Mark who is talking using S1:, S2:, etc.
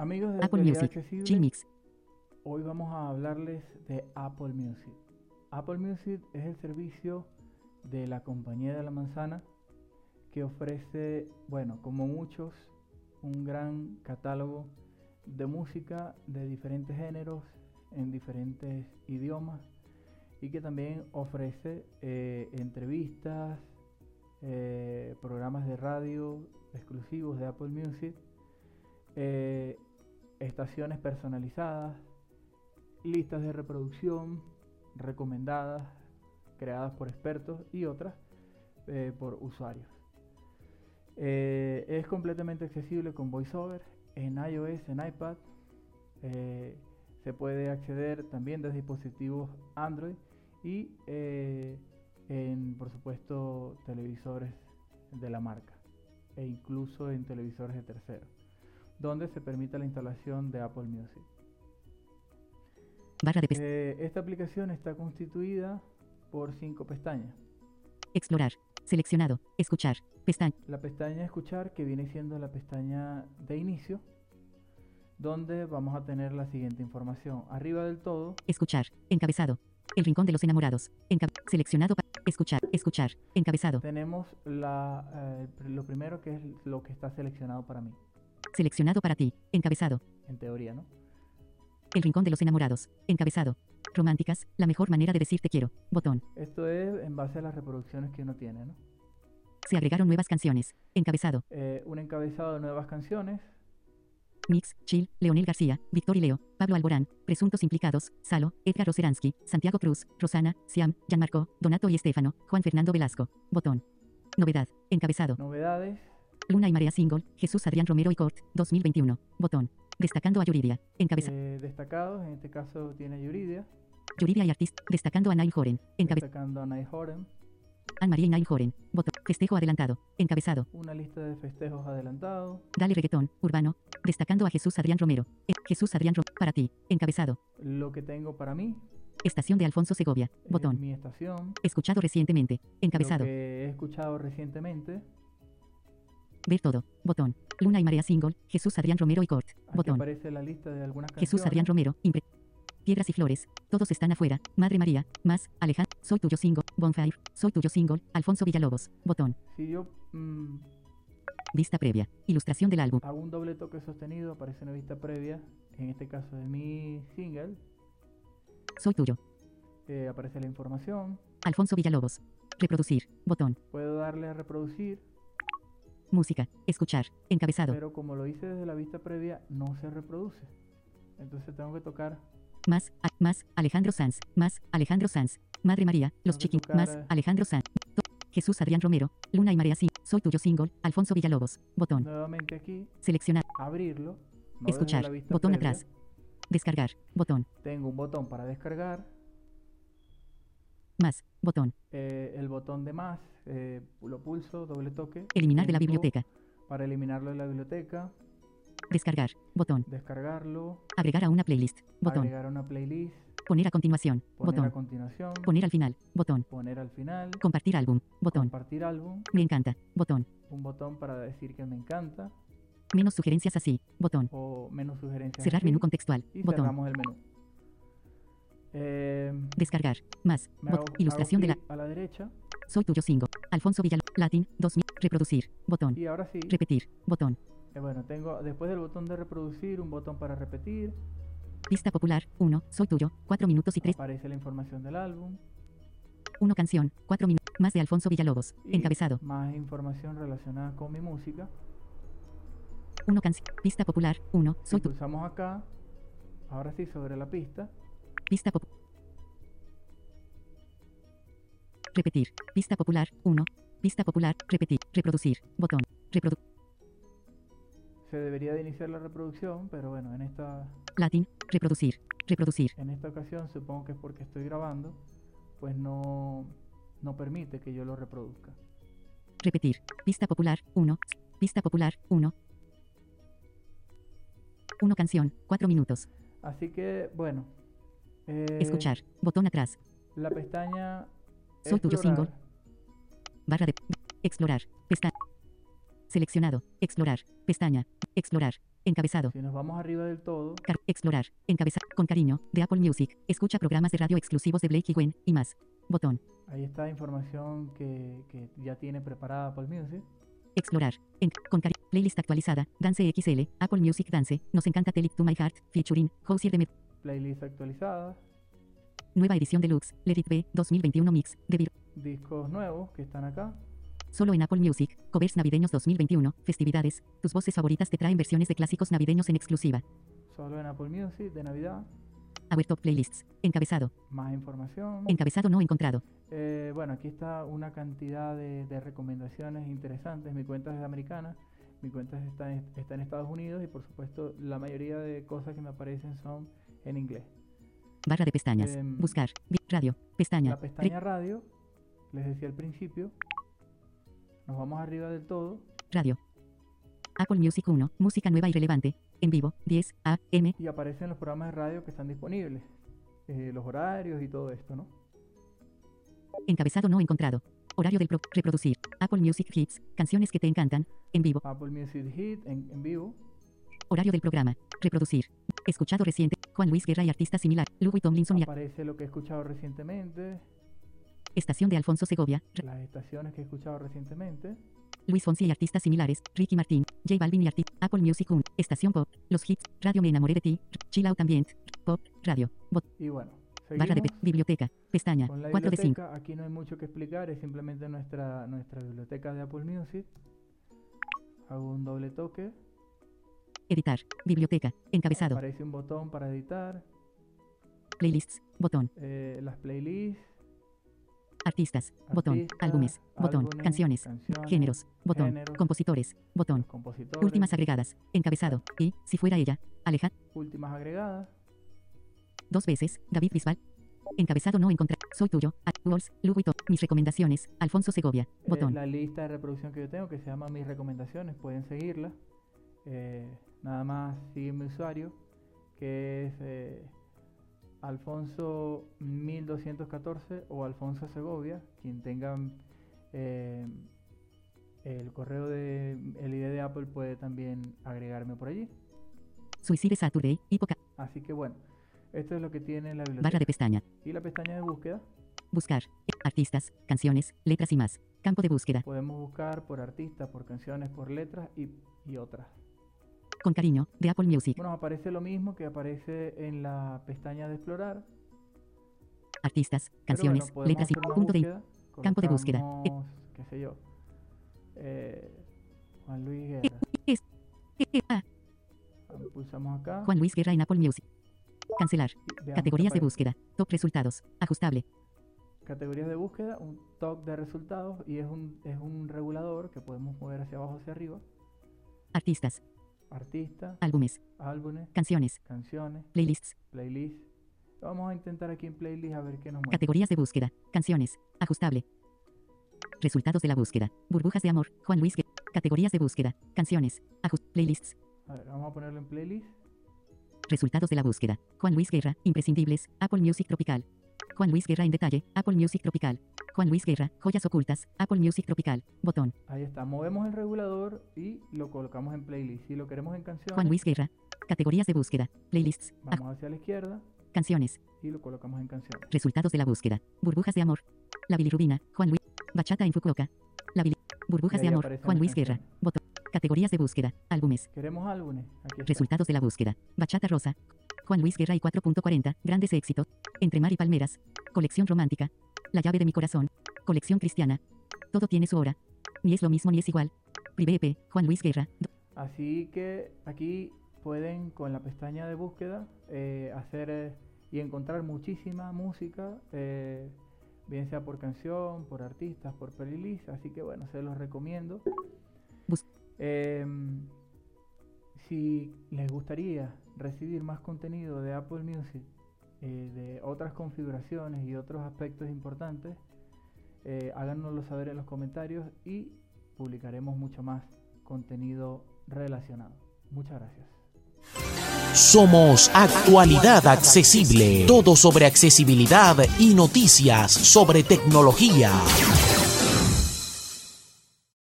S1: Amigos de
S2: Apple Music. Gmix.
S1: hoy vamos a hablarles de Apple Music. Apple Music es el servicio de la compañía de la manzana que ofrece, bueno, como muchos, un gran catálogo de música de diferentes géneros en diferentes idiomas y que también ofrece eh, entrevistas, eh, programas de radio exclusivos de Apple Music, eh, estaciones personalizadas, listas de reproducción recomendadas, creadas por expertos y otras eh, por usuarios. Eh, es completamente accesible con VoiceOver en iOS, en iPad. Eh, se puede acceder también desde dispositivos Android y en, por supuesto, televisores de la marca e incluso en televisores de terceros, donde se permite la instalación de Apple Music.
S2: Barra de.
S1: Eh, esta aplicación está constituida por cinco pestañas.
S2: Explorar. Seleccionado. Escuchar. Pestaña.
S1: La pestaña escuchar, que viene siendo la pestaña de inicio, donde vamos a tener la siguiente información. Arriba del todo
S2: Escuchar. Encabezado. El rincón de los enamorados. Enca- seleccionado. pa- escuchar. Escuchar. Encabezado.
S1: tenemos la, eh, lo primero que es lo que está seleccionado para mí,
S2: Seleccionado para ti. Encabezado.
S1: en teoría, ¿no?
S2: El rincón de los enamorados. Encabezado. Románticas. La mejor manera de decir te quiero. Botón.
S1: Esto es en base a las reproducciones que uno tiene, ¿no?
S2: Se agregaron nuevas canciones. Encabezado.
S1: Eh, un encabezado de nuevas canciones,
S2: Mix, Chill, Leonel García, Víctor y Leo, Pablo Alborán, Presuntos Implicados, Salo, Edgar Roseransky, Santiago Cruz, Rosana, Siam, Gianmarco, Donato y Estefano, Juan Fernando Velasco. Botón. Novedad. Encabezado.
S1: novedades,
S2: Luna y Marea Single, Jesús Adrián Romero y Cort, 2021. Botón. Destacando a Yuridia. Encabezado.
S1: eh, destacados, en este caso tiene Yuridia,
S2: Yuridia y Artist. Destacando a Nail Joren. Encabezado.
S1: destacando a Night Horen,
S2: Anne María y Nail Joren. Botón. Festejo adelantado. Encabezado.
S1: una lista de festejos adelantados,
S2: Dale reggaetón. Urbano. Destacando a Jesús Adrián Romero. Eh, Jesús Adrián Romero. Para ti. Encabezado.
S1: lo que tengo para mí,
S2: Estación de Alfonso Segovia.
S1: eh,
S2: Botón.
S1: mi estación,
S2: Escuchado recientemente. Encabezado.
S1: lo que he escuchado recientemente,
S2: Ver todo. Botón. Luna y Marea Single. Jesús Adrián Romero y Cort.
S1: aquí
S2: Botón.
S1: aparece la lista de algunas.
S2: Jesús Adrián Romero. Impre. Piedras y flores. Todos están afuera. Madre María. Más. Alejandro. Soy tuyo single. Bonfire. Soy tuyo single. Alfonso Villalobos. Botón.
S1: Si yo mm,
S2: Vista previa. Ilustración del álbum.
S1: hago un doble toque sostenido, aparece una vista previa, en este caso de mi single,
S2: Soy tuyo.
S1: eh, aparece la información,
S2: Alfonso Villalobos. Reproducir. Botón.
S1: puedo darle a reproducir,
S2: Música. Escuchar. Encabezado.
S1: pero como lo hice desde la vista previa, no se reproduce. Entonces tengo que tocar,
S2: Más. a- más. Alejandro Sanz. Más. Alejandro Sanz. Madre María. Los
S1: tocar,
S2: Más.
S1: eh.
S2: Alejandro Sanz. Jesús Adrián Romero. Luna y Marea Single. Soy tuyo single. Alfonso Villalobos. Botón.
S1: nuevamente aquí,
S2: Seleccionar.
S1: abrirlo, no
S2: Escuchar. Botón
S1: previa.
S2: atrás. Descargar. Botón.
S1: Tengo un botón para descargar,
S2: Más. Botón.
S1: eh, el botón de más, eh, lo pulso, doble toque.
S2: Eliminar de la biblioteca.
S1: Para eliminarlo de la biblioteca,
S2: Descargar. Botón.
S1: descargarlo,
S2: Agregar a una playlist. Botón.
S1: agregar a una playlist,
S2: Poner a continuación.
S1: poner a
S2: Botón.
S1: continuación,
S2: Poner al final. Botón.
S1: poner al final,
S2: Compartir álbum. Botón.
S1: compartir álbum,
S2: Me encanta. Botón.
S1: un botón para decir que me encanta
S2: Menos sugerencias así. Botón.
S1: o menos sugerencias.
S2: Cerrar
S1: así,
S2: menú contextual.
S1: y
S2: Botón.
S1: cerramos el menú. Eh,
S2: Descargar. Más. Bot-
S1: hago-
S2: Ilustración
S1: hago
S2: de la.
S1: a la derecha
S2: Soy tuyo single. Alfonso Villal. Latin. 2000. Reproducir. Botón.
S1: y ahora sí,
S2: Repetir. Botón.
S1: eh, bueno, tengo después del botón de reproducir un botón para repetir,
S2: Pista popular. 1. Soy tuyo. 4 minutos y 3.
S1: aparece la información del álbum
S2: 1 canción. 4 minutos. Más de Alfonso Villalobos.
S1: y
S2: Encabezado.
S1: más información relacionada con mi música.
S2: 1 canción. Pista popular. 1.
S1: Si
S2: Soy tu.
S1: pulsamos acá, ahora sí sobre la pista,
S2: Pista pop. Repetir. Pista popular. 1. Pista popular. Repetir. Reproducir. Botón. Reprodu.
S1: se debería de iniciar la reproducción, pero bueno, en esta
S2: Latin. Reproducir. Reproducir.
S1: En esta ocasión, supongo que es porque estoy grabando, pues no, no permite que yo lo reproduzca.
S2: Repetir. Pista popular. 1. Pista popular. 1. 1 canción. 4 minutos.
S1: Así que, bueno. Eh,
S2: Escuchar. Botón atrás.
S1: La pestaña.
S2: Soy tuyo single. Barra de. Explorar. Pestaña. Seleccionado. Explorar. Pestaña. Explorar. Encabezado.
S1: Si nos vamos arriba del todo,
S2: Car- explorar. Encabezado. Con cariño. De Apple Music. Escucha programas de radio exclusivos de Blake y Gwen. Y más. Botón.
S1: ahí está información que, que ya tiene preparada Apple Music.
S2: Explorar. En, con cari- Playlist actualizada. Dance XL. Apple Music Dance. Nos encanta Tell It to My Heart. Featuring. Housier de Met.
S1: Playlist actualizada,
S2: Nueva edición deluxe. Let It Be. 2021 Mix. De Vir-
S1: discos nuevos que están acá.
S2: Solo en Apple Music. Covers navideños 2021. Festividades. Tus voces favoritas te traen versiones de clásicos navideños en exclusiva.
S1: Solo en Apple Music de Navidad.
S2: Our Top Playlists. Encabezado.
S1: Más información.
S2: Encabezado no encontrado.
S1: Eh, bueno, aquí está una cantidad de, de recomendaciones interesantes. Mi cuenta es americana, mi cuenta está en, está en Estados Unidos y por supuesto la mayoría de cosas que me aparecen son en inglés.
S2: Barra de pestañas.
S1: Em,
S2: Buscar. Radio. Pestaña.
S1: La pestaña radio, les decía al principio, nos vamos arriba del todo
S2: Radio. Apple Music 1. Música nueva y relevante. En vivo. 10 AM.
S1: y aparecen los programas de radio que están disponibles, eh, los horarios y todo esto, ¿no?
S2: Encabezado no encontrado. Horario del pro- reproducir. Apple Music Hits. Canciones que te encantan. En vivo.
S1: Apple Music Hit en, en vivo,
S2: Horario del programa. Reproducir. Escuchado reciente. Juan Luis Guerra y artista similar. Louis Tomlinson y
S1: aparece lo que he escuchado recientemente,
S2: estación de Alfonso Segovia.
S1: Las estaciones que he escuchado recientemente.
S2: Luis Fonsi y artistas similares. Ricky Martin. J Balvin y artista. Apple Music 1. Estación Pop. Los hits. Radio Me enamoré de ti. Chill Out Ambient. Pop. Radio. Bot.
S1: Y bueno,
S2: Barra de
S1: seguimos
S2: biblioteca. Pestaña.
S1: con la
S2: 4 de 5.
S1: biblioteca. Aquí no hay mucho que explicar, es simplemente nuestra, nuestra biblioteca de Apple Music. Hago un doble toque,
S2: Editar. Biblioteca. Encabezado.
S1: aparece un botón para editar,
S2: Playlists. Botón.
S1: eh, las playlists,
S2: Artistas. Botón. Álbumes. Botón.
S1: álbumes,
S2: Canciones.
S1: canciones,
S2: Géneros. Botón.
S1: géneros.
S2: Compositores. Botón.
S1: compositores,
S2: Últimas agregadas. Encabezado. Y, si fuera ella. Aleja.
S1: últimas agregadas,
S2: Dos veces. David Bisbal. Encabezado no encontrar. Soy tuyo. Walls. Louis Vuitton. Mis recomendaciones. Alfonso Segovia.
S1: eh,
S2: Botón.
S1: la lista de reproducción que yo tengo que se llama mis recomendaciones, pueden seguirla. Eh, nada más sigue mi usuario, que es eh, Alfonso 1214 o Alfonso Segovia, quien tenga eh, el correo de el ID de Apple puede también agregarme por allí.
S2: Suicide Saturday. Hipoca.
S1: Así que bueno, esto es lo que tiene la
S2: Barra
S1: biblioteca.
S2: de pestaña.
S1: Y la pestaña de búsqueda,
S2: Buscar. Artistas. Canciones. Letras y más. Campo de búsqueda.
S1: podemos buscar por artistas, por canciones, por letras y, y otras.
S2: Con cariño. De Apple Music.
S1: Bueno, aparece lo mismo que aparece en la pestaña de explorar.
S2: Artistas. Canciones.
S1: bueno,
S2: letras y punto de campo de búsqueda.
S1: qué sé yo, eh, Juan Luis Guerra.
S2: Ah,
S1: Pulsamos acá.
S2: Juan Luis Guerra en Apple Music. Cancelar.
S1: veamos
S2: Categorías de búsqueda. Top resultados. Ajustable.
S1: Categorías de búsqueda, un top de resultados y es un, es un regulador que podemos mover hacia abajo, hacia arriba.
S2: Artistas.
S1: Artista,
S2: Álbumes.
S1: álbumes,
S2: Canciones.
S1: canciones,
S2: Playlists.
S1: playlist. Vamos a intentar aquí en playlist a ver qué nos muestra.
S2: Categorías de búsqueda. Canciones. Ajustable. Resultados de la búsqueda. Burbujas de amor. Juan Luis Guerra. Categorías de búsqueda. Canciones. Ajust playlists.
S1: A ver, vamos a ponerlo en playlist.
S2: Resultados de la búsqueda. Juan Luis Guerra. Imprescindibles. Apple Music Tropical. Juan Luis Guerra en detalle. Apple Music Tropical. Juan Luis Guerra. Joyas ocultas. Apple Music Tropical. Botón.
S1: Ahí está, movemos el regulador y lo colocamos en playlist. Si lo queremos en canciones,
S2: Juan Luis Guerra. Categorías de búsqueda. Playlists.
S1: Vamos hacia la izquierda
S2: canciones.
S1: y lo colocamos en canciones.
S2: Resultados de la búsqueda. Burbujas de amor. La bilirrubina. Juan Luis. Bachata en Fukuoka. La bili- Burbujas de amor. Juan Luis Guerra. Botón. Categorías de búsqueda. Álbumes.
S1: Queremos álbumes. Aquí.
S2: Resultados de la búsqueda. Bachata Rosa. Juan Luis Guerra y 4.40. Grandes éxitos. Entre mar y palmeras. Colección romántica. La llave de mi corazón. Colección cristiana. Todo tiene su hora. Ni es lo mismo ni es igual. Privé EP. Juan Luis Guerra.
S1: Así que aquí pueden con la pestaña de búsqueda eh, hacer eh, y encontrar muchísima música, eh, bien sea por canción, por artistas, por playlist. Así que bueno, se los recomiendo.
S2: Bus-
S1: Em, si les gustaría recibir más contenido de Apple Music, eh, de otras configuraciones y otros aspectos importantes, eh, háganoslo saber en los comentarios y publicaremos mucho más contenido relacionado. Muchas gracias.
S3: Somos Actualidad Accesible. Todo sobre accesibilidad y noticias sobre tecnología.